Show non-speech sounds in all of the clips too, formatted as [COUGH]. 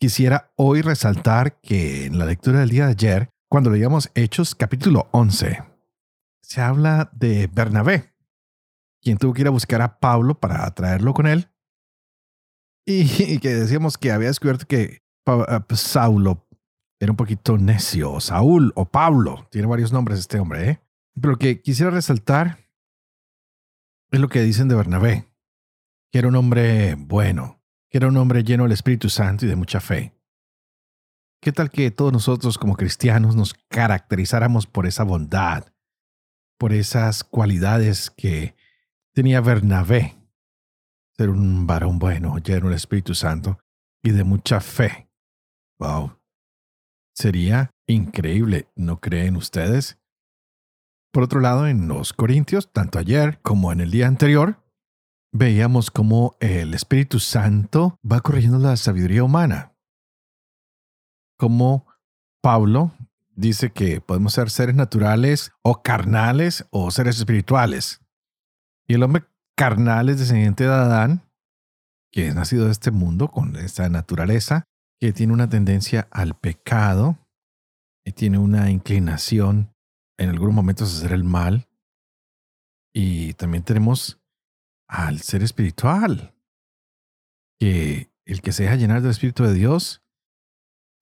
Quisiera hoy resaltar que en la lectura del día de ayer, cuando leíamos Hechos capítulo 11, se habla de Bernabé, quien tuvo que ir a buscar a Pablo para traerlo con él, y, que decíamos que había descubierto que eh, pues, Saulo era un poquito necio, Saúl o Pablo, tiene varios nombres este hombre, ¿eh? Pero lo que quisiera resaltar es lo que dicen de Bernabé, que era un hombre bueno, que era un hombre lleno del Espíritu Santo y de mucha fe. ¿Qué tal que todos nosotros como cristianos nos caracterizáramos por esa bondad, por esas cualidades que tenía Bernabé? Ser un varón bueno, lleno del Espíritu Santo y de mucha fe. Wow. Sería increíble, ¿no creen ustedes? Por otro lado, en los Corintios, tanto ayer como en el día anterior, veíamos cómo el Espíritu Santo va corrigiendo la sabiduría humana. Como Pablo dice que podemos ser seres naturales o carnales o seres espirituales. Y el hombre carnal es descendiente de Adán, que es nacido de este mundo con esta naturaleza, que tiene una tendencia al pecado y tiene una inclinación en algunos momentos a hacer el mal. Y también tenemos al ser espiritual. Que el que se deja llenar del Espíritu de Dios,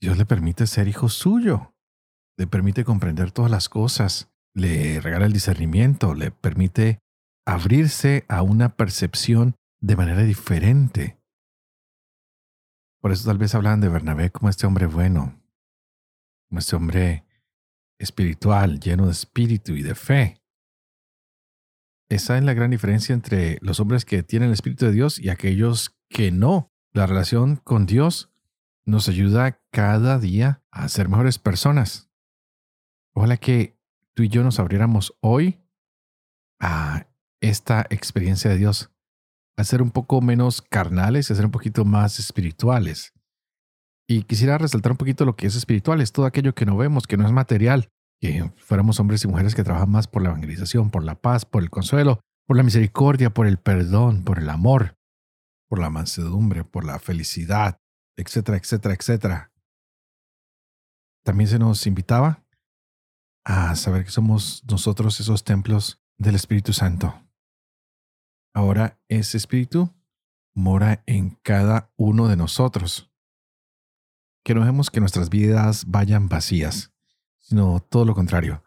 Dios le permite ser hijo suyo, le permite comprender todas las cosas, le regala el discernimiento, le permite abrirse a una percepción de manera diferente. Por eso tal vez hablan de Bernabé como este hombre bueno, como este hombre espiritual, lleno de espíritu y de fe. Esa es la gran diferencia entre los hombres que tienen el Espíritu de Dios y aquellos que no. La relación con Dios nos ayuda cada día a ser mejores personas. Ojalá que tú y yo nos abriéramos hoy a esta experiencia de Dios, a ser un poco menos carnales y a ser un poquito más espirituales. Y quisiera resaltar un poquito lo que es espiritual, es todo aquello que no vemos, que no es material, que fuéramos hombres y mujeres que trabajan más por la evangelización, por la paz, por el consuelo, por la misericordia, por el perdón, por el amor, por la mansedumbre, por la felicidad, etcétera, etcétera, etcétera. También se nos invitaba a saber que somos nosotros esos templos del Espíritu Santo. Ahora ese Espíritu mora en cada uno de nosotros. Que no dejemos que nuestras vidas vayan vacías sino todo lo contrario,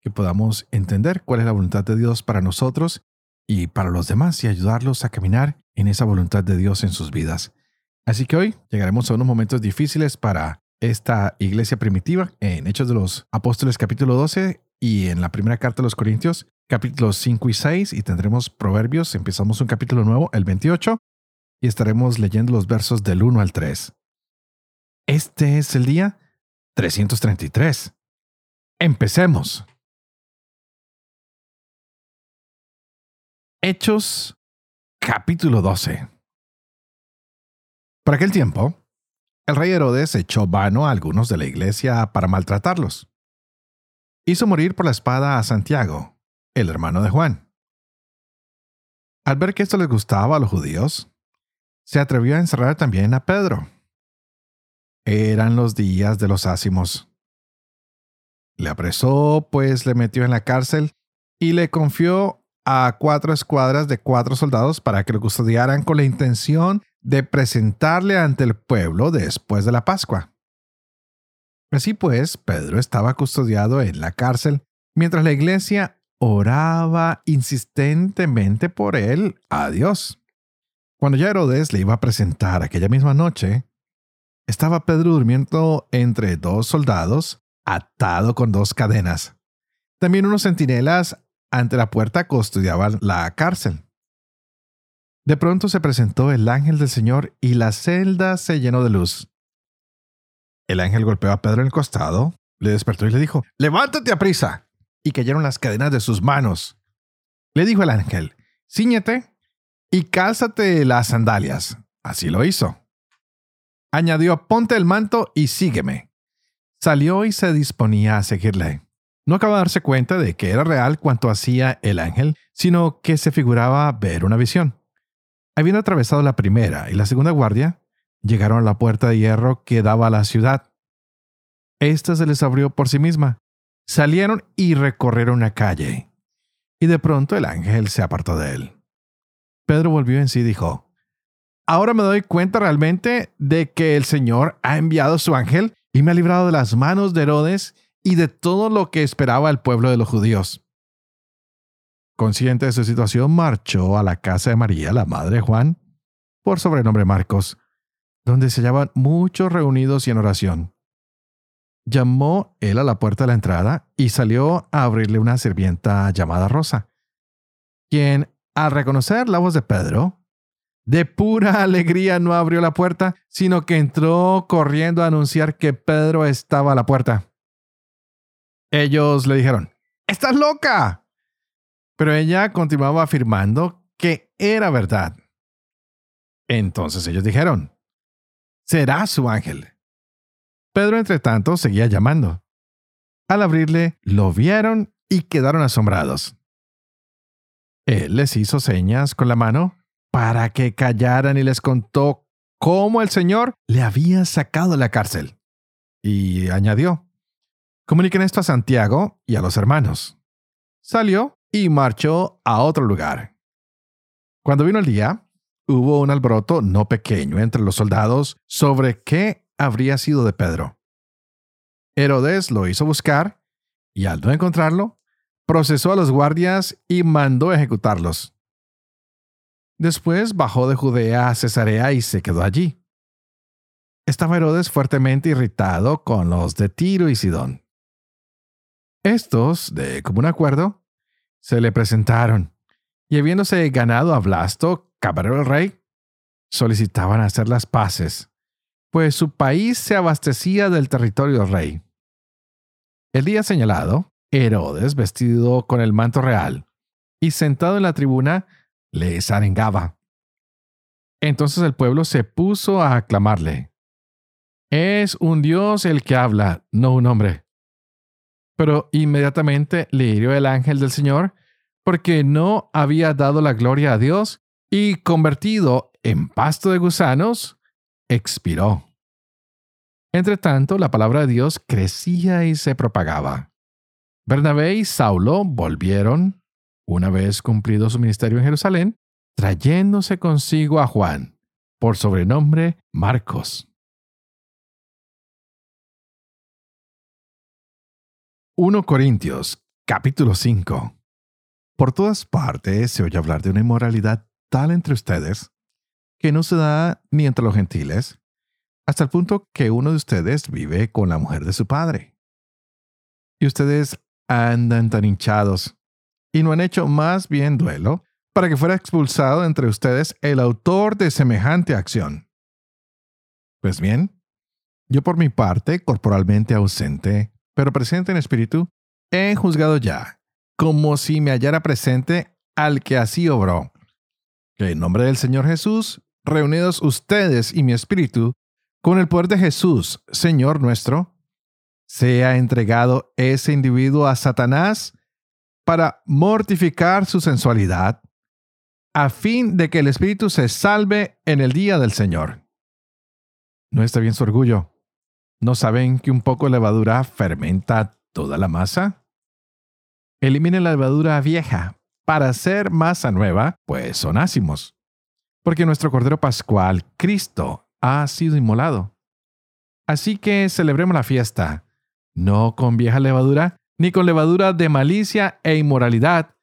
que podamos entender cuál es la voluntad de Dios para nosotros y para los demás y ayudarlos a caminar en esa voluntad de Dios en sus vidas. Así que hoy llegaremos a unos momentos difíciles para esta iglesia primitiva en Hechos de los Apóstoles capítulo 12 y en la primera carta de los Corintios capítulos 5 y 6 y tendremos Proverbios, empezamos un capítulo nuevo, el 28, y estaremos leyendo los versos del 1 al 3. Este es el día 333. Empecemos. Hechos capítulo 12. Por aquel tiempo, el rey Herodes echó vano a algunos de la iglesia para maltratarlos. Hizo morir por la espada a Santiago, el hermano de Juan. Al ver que esto les gustaba a los judíos, se atrevió a encerrar también a Pedro. Eran los días de los ácimos le apresó, pues le metió en la cárcel y le confió a cuatro escuadras de cuatro soldados para que lo custodiaran con la intención de presentarle ante el pueblo después de la Pascua. Así pues, Pedro estaba custodiado en la cárcel mientras la iglesia oraba insistentemente por él a Dios. Cuando ya Herodes le iba a presentar aquella misma noche, estaba Pedro durmiendo entre dos soldados atado con dos cadenas. También unos centinelas ante la puerta custodiaban la cárcel. De pronto se presentó el ángel del Señor y la celda se llenó de luz. El ángel golpeó a Pedro en el costado, le despertó y le dijo, levántate a prisa. Y cayeron las cadenas de sus manos. Le dijo el ángel, ciñete y cálzate las sandalias. Así lo hizo. Añadió, ponte el manto y sígueme. Salió y se disponía a seguirle. No acaba de darse cuenta de que era real cuanto hacía el ángel, sino que se figuraba ver una visión. Habiendo atravesado la primera y la segunda guardia, llegaron a la puerta de hierro que daba a la ciudad. Esta se les abrió por sí misma. Salieron y recorrieron una calle. Y de pronto el ángel se apartó de él. Pedro volvió en sí y dijo, Ahora me doy cuenta realmente de que el Señor ha enviado su ángel y me ha librado de las manos de Herodes y de todo lo que esperaba el pueblo de los judíos. Consciente de su situación, marchó a la casa de María, la madre de Juan, por sobrenombre Marcos, donde se hallaban muchos reunidos y en oración. Llamó él a la puerta de la entrada y salió a abrirle una sirvienta llamada Rosa, quien, al reconocer la voz de Pedro, de pura [LAUGHS] alegría no abrió la puerta, sino que entró corriendo a anunciar que Pedro estaba a la puerta. Ellos le dijeron, ¡Estás loca! Pero ella continuaba afirmando que era verdad. Entonces ellos dijeron, será su ángel. Pedro, entre tanto, seguía llamando. Al abrirle, lo vieron y quedaron asombrados. Él les hizo señas con la mano para que callaran y les contó cómo el Señor le había sacado de la cárcel. Y añadió, comuniquen esto a Santiago y a los hermanos. Salió y marchó a otro lugar. Cuando vino el día, hubo un alboroto no pequeño entre los soldados sobre qué habría sido de Pedro. Herodes lo hizo buscar y al no encontrarlo, procesó a los guardias y mandó ejecutarlos. Después bajó de Judea a Cesarea y se quedó allí. Estaba Herodes fuertemente irritado con los de Tiro y Sidón. Estos, de común acuerdo, se le presentaron y habiéndose ganado a Blasto, cabrero el rey, solicitaban hacer las paces, pues su país se abastecía del territorio del rey. El día señalado, Herodes, vestido con el manto real y sentado en la tribuna, les arengaba. Entonces el pueblo se puso a aclamarle. Es un Dios el que habla, no un hombre. Pero inmediatamente le hirió el ángel del Señor, porque no había dado la gloria a Dios y convertido en pasto de gusanos, expiró. Entre tanto, la palabra de Dios crecía y se propagaba. Bernabé y Saulo volvieron una vez cumplido su ministerio en Jerusalén, trayéndose consigo a Juan, por sobrenombre Marcos. 1 Corintios, capítulo 5. Por todas partes se oye hablar de una inmoralidad tal entre ustedes que no se da ni entre los gentiles, hasta el punto que uno de ustedes vive con la mujer de su padre. Y ustedes andan tan hinchados y no han hecho más bien duelo para que fuera expulsado entre ustedes el autor de semejante acción. Pues bien, yo por mi parte, corporalmente ausente, pero presente en espíritu, he juzgado ya, como si me hallara presente al que así obró. Que en nombre del Señor Jesús, reunidos ustedes y mi espíritu, con el poder de Jesús, Señor nuestro, sea entregado ese individuo a Satanás para mortificar su sensualidad, a fin de que el espíritu se salve en el día del Señor. ¿No está bien su orgullo? ¿No saben que un poco de levadura fermenta toda la masa? Eliminen la levadura vieja para hacer masa nueva, pues son ácimos. Porque nuestro Cordero Pascual, Cristo, ha sido inmolado. Así que celebremos la fiesta, no con vieja levadura, ni con levadura de malicia e inmoralidad,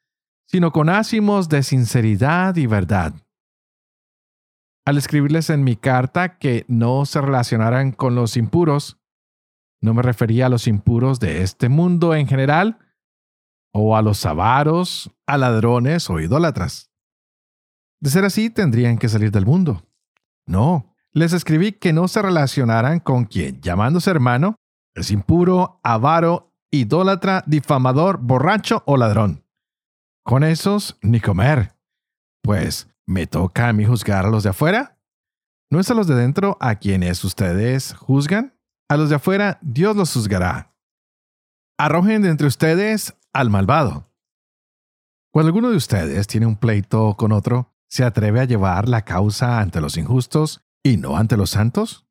sino con ácimos de sinceridad y verdad. Al escribirles en mi carta que no se relacionaran con los impuros, no me refería a los impuros de este mundo en general, o a los avaros, a ladrones o idólatras. De ser así, tendrían que salir del mundo. No, les escribí que no se relacionaran con quien, llamándose hermano, es impuro, avaro, idólatra, difamador, borracho o ladrón. Con esos ni comer. Pues, ¿me toca a mí juzgar a los de afuera? ¿No es a los de dentro a quienes ustedes juzgan? A los de afuera Dios los juzgará. Arrojen de entre ustedes al malvado. Cuando alguno de ustedes tiene un pleito con otro, ¿se atreve a llevar la causa ante los injustos y no ante los santos?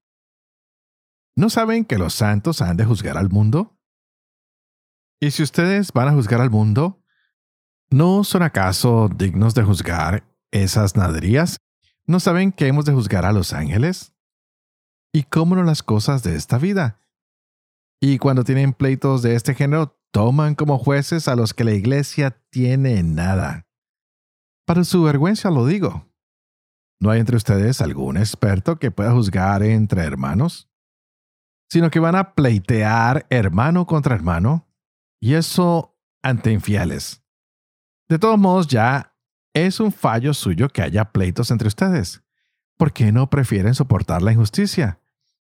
¿No saben que los santos han de juzgar al mundo? Y si ustedes van a juzgar al mundo, ¿no son acaso dignos de juzgar esas naderías? ¿No saben que hemos de juzgar a los ángeles? ¿Y cómo no las cosas de esta vida? Y cuando tienen pleitos de este género, toman como jueces a los que la iglesia tiene nada. Para su vergüenza lo digo. ¿No hay entre ustedes algún experto que pueda juzgar entre hermanos? Sino que van a pleitear hermano contra hermano, y eso ante infieles. De todos modos, ya es un fallo suyo que haya pleitos entre ustedes. ¿Por qué no prefieren soportar la injusticia?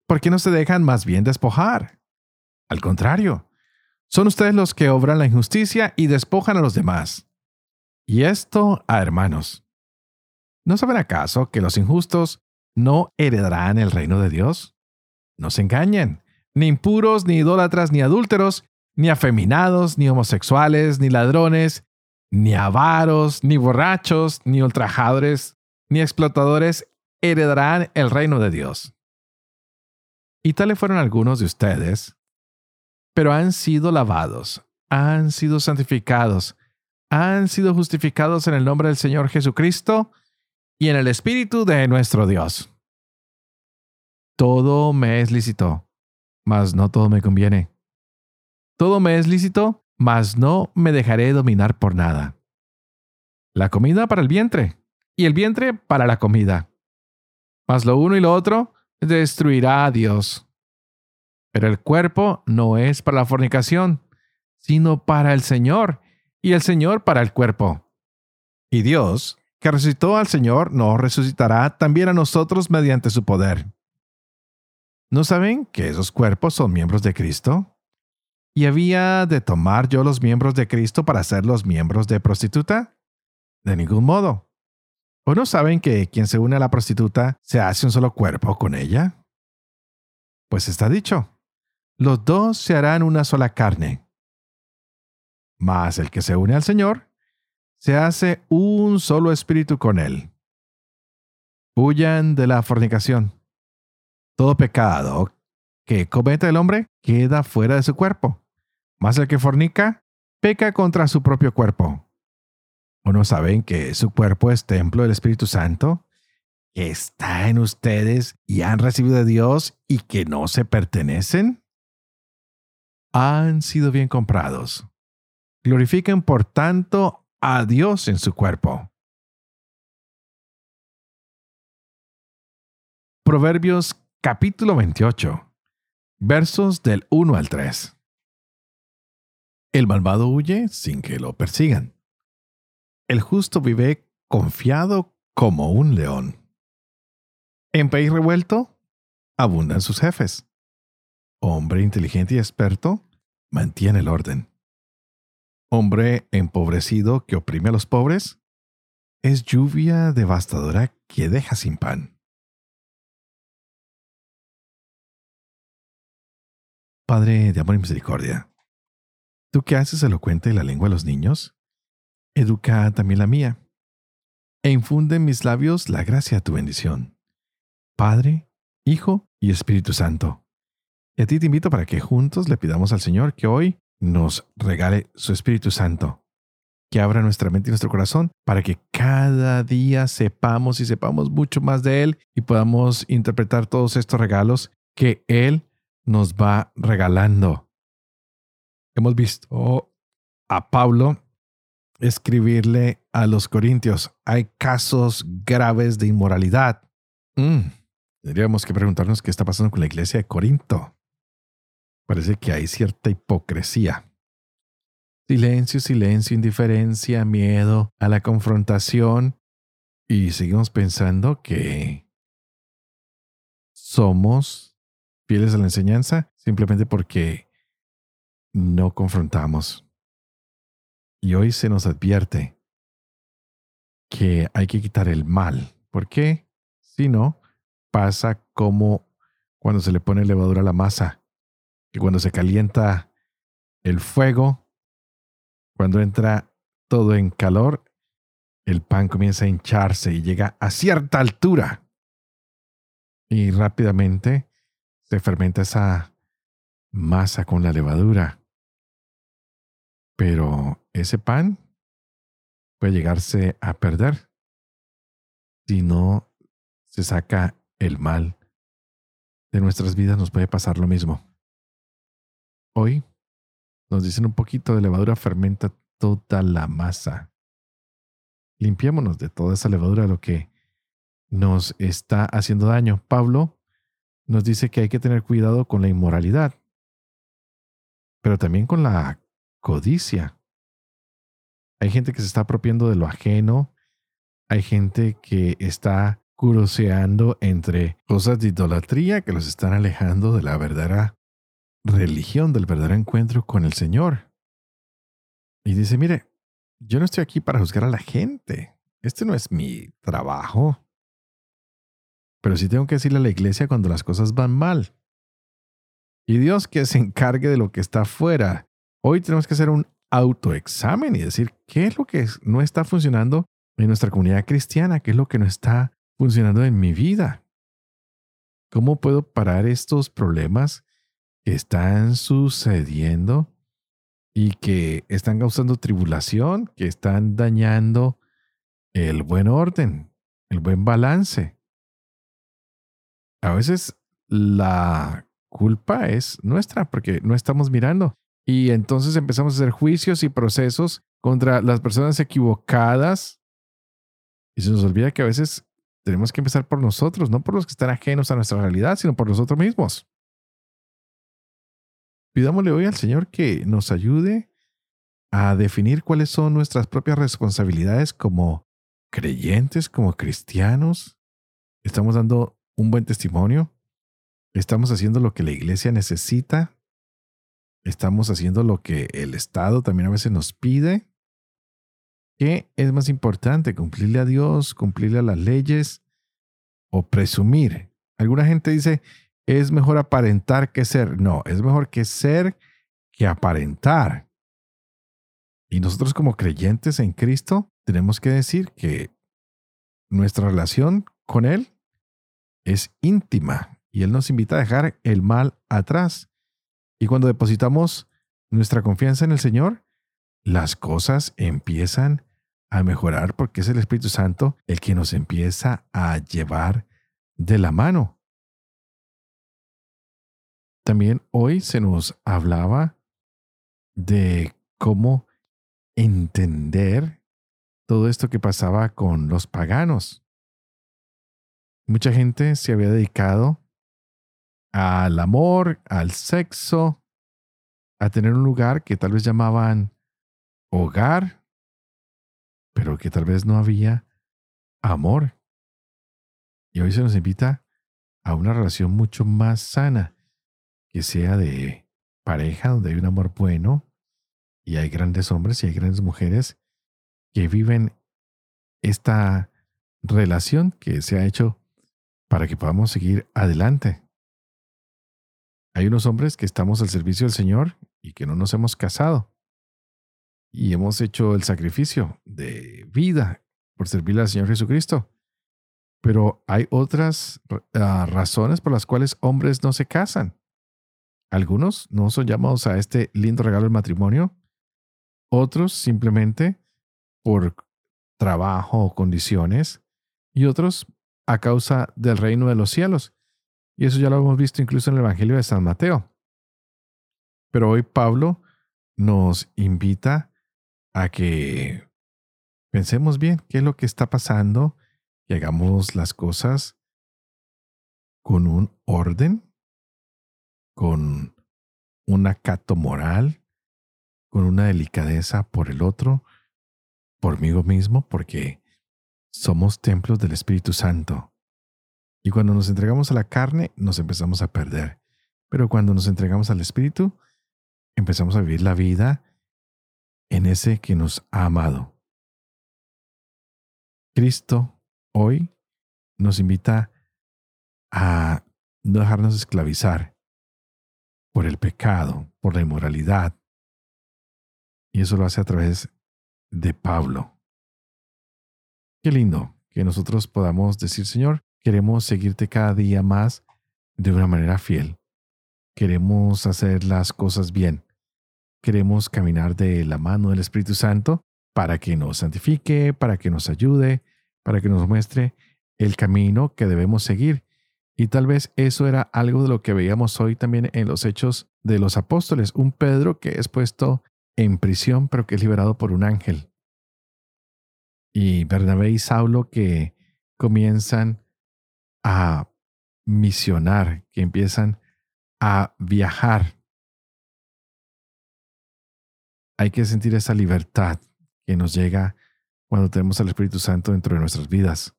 ¿Por qué no se dejan más bien despojar? Al contrario, son ustedes los que obran la injusticia y despojan a los demás. Y esto a hermanos. ¿No saben acaso que los injustos no heredarán el reino de Dios? No se engañen, ni impuros, ni idólatras, ni adúlteros, ni afeminados, ni homosexuales, ni ladrones, ni avaros, ni borrachos, ni ultrajadores, ni explotadores heredarán el reino de Dios. Y tales fueron algunos de ustedes, pero han sido lavados, han sido santificados, han sido justificados en el nombre del Señor Jesucristo y en el Espíritu de nuestro Dios. Todo me es lícito, mas no todo me conviene. Todo me es lícito, mas no me dejaré dominar por nada. La comida para el vientre, y el vientre para la comida. Mas lo uno y lo otro destruirá a Dios. Pero el cuerpo no es para la fornicación, sino para el Señor, y el Señor para el cuerpo. Y Dios, que resucitó al Señor, nos resucitará también a nosotros mediante su poder. ¿No saben que esos cuerpos son miembros de Cristo? ¿Y había de tomar yo los miembros de Cristo para ser los miembros de prostituta? De ningún modo. ¿O no saben que quien se une a la prostituta se hace un solo cuerpo con ella? Pues está dicho, los dos se harán una sola carne. Mas el que se une al Señor, se hace un solo espíritu con él. Huyan de la fornicación. Todo pecado que cometa el hombre queda fuera de su cuerpo mas el que fornica peca contra su propio cuerpo. ¿O no saben que su cuerpo es templo del Espíritu Santo? Que está en ustedes y han recibido de Dios y que no se pertenecen? Han sido bien comprados. Glorifiquen por tanto a Dios en su cuerpo. Proverbios capítulo 28, versos del 1 al 3. El malvado huye sin que lo persigan. El justo vive confiado como un león. En país revuelto, abundan sus jefes. Hombre inteligente y experto mantiene el orden. Hombre empobrecido que oprime a los pobres es lluvia devastadora que deja sin pan. Padre de amor y misericordia Tú que haces elocuente la lengua a los niños, educa también la mía, e infunde en mis labios la gracia de tu bendición. Padre, Hijo y Espíritu Santo. Y a ti te invito para que juntos le pidamos al Señor que hoy nos regale su Espíritu Santo, que abra nuestra mente y nuestro corazón para que cada día sepamos y sepamos mucho más de Él y podamos interpretar todos estos regalos que Él nos va regalando hemos visto a Pablo escribirle a los corintios, hay casos graves de inmoralidad. Mm, tendríamos que preguntarnos qué está pasando con la iglesia de Corinto. Parece que hay cierta hipocresía. Silencio, silencio, indiferencia, miedo a la confrontación. Y seguimos pensando que somos fieles a la enseñanza simplemente porque no confrontamos. Y hoy se nos advierte que hay que quitar el mal. ¿Por qué? Si no, pasa como cuando se le pone levadura a la masa, que cuando se calienta el fuego, cuando entra todo en calor, el pan comienza a hincharse y llega a cierta altura. Y rápidamente se fermenta esa masa con la levadura. Pero ese pan puede llegarse a perder si no se saca el mal de nuestras vidas, nos puede pasar lo mismo. Hoy nos dicen un poquito de levadura fermenta toda la masa. Limpiémonos de toda esa levadura, lo que nos está haciendo daño. Pablo nos dice que hay que tener cuidado con la inmoralidad, pero también con la codicia. Hay gente que se está apropiando de lo ajeno, hay gente que está curoseando entre cosas de idolatría que los están alejando de la verdadera religión, del verdadero encuentro con el Señor. Y dice, mire, yo no estoy aquí para juzgar a la gente. Este no es mi trabajo. Pero sí tengo que decirle a la iglesia cuando las cosas van mal. Y Dios que se encargue de lo que está afuera. Hoy tenemos que hacer un autoexamen y decir qué es lo que no está funcionando en nuestra comunidad cristiana, qué es lo que no está funcionando en mi vida. ¿Cómo puedo parar estos problemas que están sucediendo y que están causando tribulación, que están dañando el buen orden, el buen balance. A veces la culpa es nuestra porque no estamos mirando. Y entonces empezamos a hacer juicios y procesos contra las personas equivocadas. Y se nos olvida que a veces tenemos que empezar por nosotros, no por los que están ajenos a nuestra realidad, sino por nosotros mismos. Pidámosle hoy al Señor que nos ayude a definir cuáles son nuestras propias responsabilidades como creyentes, como cristianos. Estamos dando un buen testimonio. Estamos haciendo lo que la iglesia necesita. Estamos haciendo lo que el Estado también a veces nos pide. ¿Qué es más importante? ¿Cumplirle a Dios? ¿Cumplirle a las leyes? ¿O presumir? Alguna gente dice, es mejor aparentar que ser. No, es mejor que ser que aparentar. Y nosotros como creyentes en Cristo tenemos que decir que nuestra relación con Él es íntima y Él nos invita a dejar el mal atrás. Y cuando depositamos nuestra confianza en el Señor, las cosas empiezan a mejorar porque es el Espíritu Santo el que nos empieza a llevar de la mano. También hoy se nos hablaba de cómo entender todo esto que pasaba con los paganos. Mucha gente se había dedicado al amor, al sexo, a tener un lugar que tal vez llamaban hogar, pero que tal vez no había amor. Y hoy se nos invita a una relación mucho más sana, que sea de pareja, donde hay un amor bueno y hay grandes hombres y hay grandes mujeres que viven esta relación que se ha hecho para que podamos seguir adelante. Hay unos hombres que estamos al servicio del Señor y que no nos hemos casado y hemos hecho el sacrificio de vida por servirle al Señor Jesucristo. Pero hay otras ah, razones por las cuales hombres no se casan. Algunos no son llamados a este lindo regalo del matrimonio, otros simplemente por trabajo o condiciones, y otros a causa del reino de los cielos. Y eso ya lo hemos visto incluso en el Evangelio de San Mateo. Pero hoy Pablo nos invita a que pensemos bien qué es lo que está pasando y hagamos las cosas con un orden con un acato moral, con una delicadeza por el otro, por mí mismo, porque somos templos del Espíritu Santo. Y cuando nos entregamos a la carne, nos empezamos a perder. Pero cuando nos entregamos al Espíritu, empezamos a vivir la vida en ese que nos ha amado. Cristo hoy nos invita a no dejarnos esclavizar por el pecado, por la inmoralidad. Y eso lo hace a través de Pablo. Qué lindo que nosotros podamos decir, Señor, Queremos seguirte cada día más de una manera fiel. Queremos hacer las cosas bien. Queremos caminar de la mano del Espíritu Santo para que nos santifique, para que nos ayude, para que nos muestre el camino que debemos seguir. Y tal vez eso era algo de lo que veíamos hoy también en los hechos de los apóstoles. Un Pedro que es puesto en prisión, pero que es liberado por un ángel. Y Bernabé y Saulo que comienzan a misionar, que empiezan a viajar. Hay que sentir esa libertad que nos llega cuando tenemos al Espíritu Santo dentro de nuestras vidas.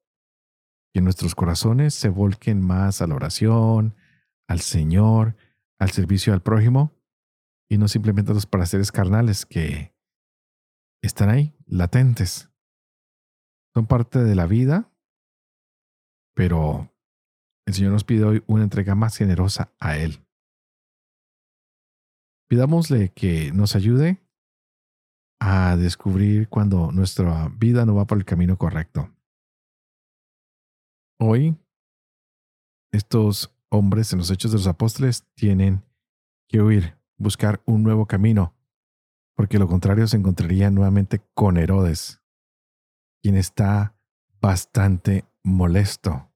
Que nuestros corazones se volquen más a la oración, al Señor, al servicio al prójimo y no simplemente a los placeres carnales que están ahí, latentes. Son parte de la vida, pero el Señor nos pide hoy una entrega más generosa a Él. Pidámosle que nos ayude a descubrir cuando nuestra vida no va por el camino correcto. Hoy, estos hombres en los Hechos de los Apóstoles tienen que huir, buscar un nuevo camino, porque lo contrario se encontrarían nuevamente con Herodes, quien está bastante molesto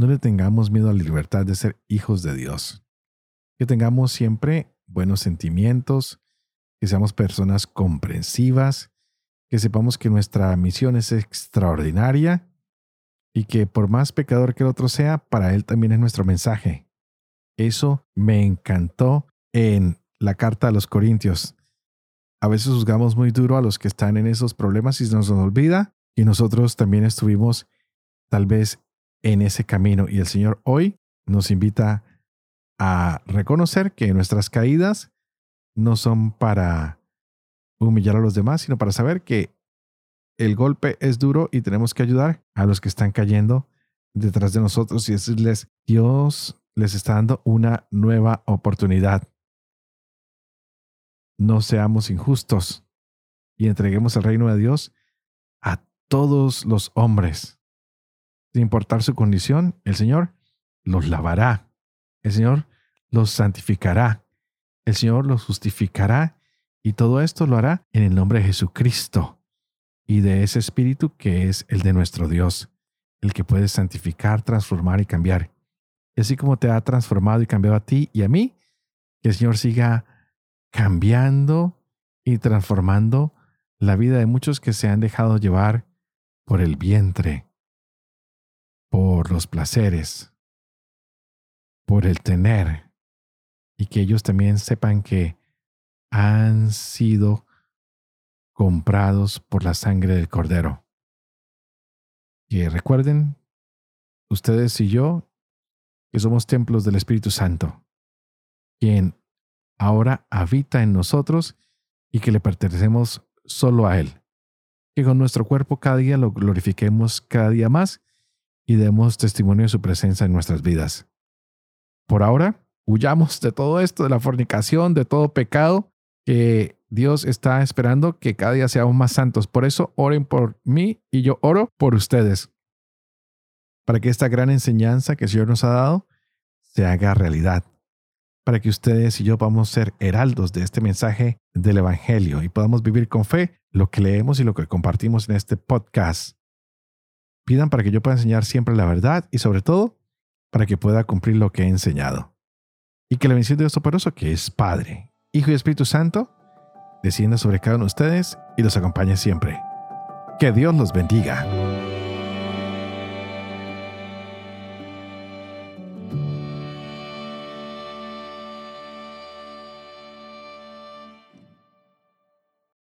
no le tengamos miedo a la libertad de ser hijos de Dios. Que tengamos siempre buenos sentimientos, que seamos personas comprensivas, que sepamos que nuestra misión es extraordinaria y que por más pecador que el otro sea, para él también es nuestro mensaje. Eso me encantó en la carta a los Corintios. A veces juzgamos muy duro a los que están en esos problemas y se nos olvida y nosotros también estuvimos tal vez en ese camino. Y el Señor hoy nos invita a reconocer que nuestras caídas no son para humillar a los demás, sino para saber que el golpe es duro y tenemos que ayudar a los que están cayendo detrás de nosotros y decirles, Dios les está dando una nueva oportunidad. No seamos injustos y entreguemos el reino de Dios a todos los hombres sin importar su condición, el Señor los lavará. El Señor los santificará. El Señor los justificará. Y todo esto lo hará en el nombre de Jesucristo y de ese Espíritu que es el de nuestro Dios, el que puede santificar, transformar y cambiar. Y así como te ha transformado y cambiado a ti y a mí, que el Señor siga cambiando y transformando la vida de muchos que se han dejado llevar por el vientre por los placeres, por el tener, y que ellos también sepan que han sido comprados por la sangre del Cordero. Que recuerden, ustedes y yo, que somos templos del Espíritu Santo, quien ahora habita en nosotros y que le pertenecemos solo a Él. Que con nuestro cuerpo cada día lo glorifiquemos cada día más y demos testimonio de su presencia en nuestras vidas. Por ahora, huyamos de todo esto, de la fornicación, de todo pecado, que Dios está esperando que cada día seamos más santos. Por eso, oren por mí y yo oro por ustedes, para que esta gran enseñanza que el Señor nos ha dado se haga realidad, para que ustedes y yo podamos ser heraldos de este mensaje del Evangelio y podamos vivir con fe lo que leemos y lo que compartimos en este podcast pidan para que yo pueda enseñar siempre la verdad y sobre todo para que pueda cumplir lo que he enseñado. Y que la bendición de Dios que es Padre, Hijo y Espíritu Santo, descienda sobre cada uno de ustedes y los acompañe siempre. Que Dios los bendiga.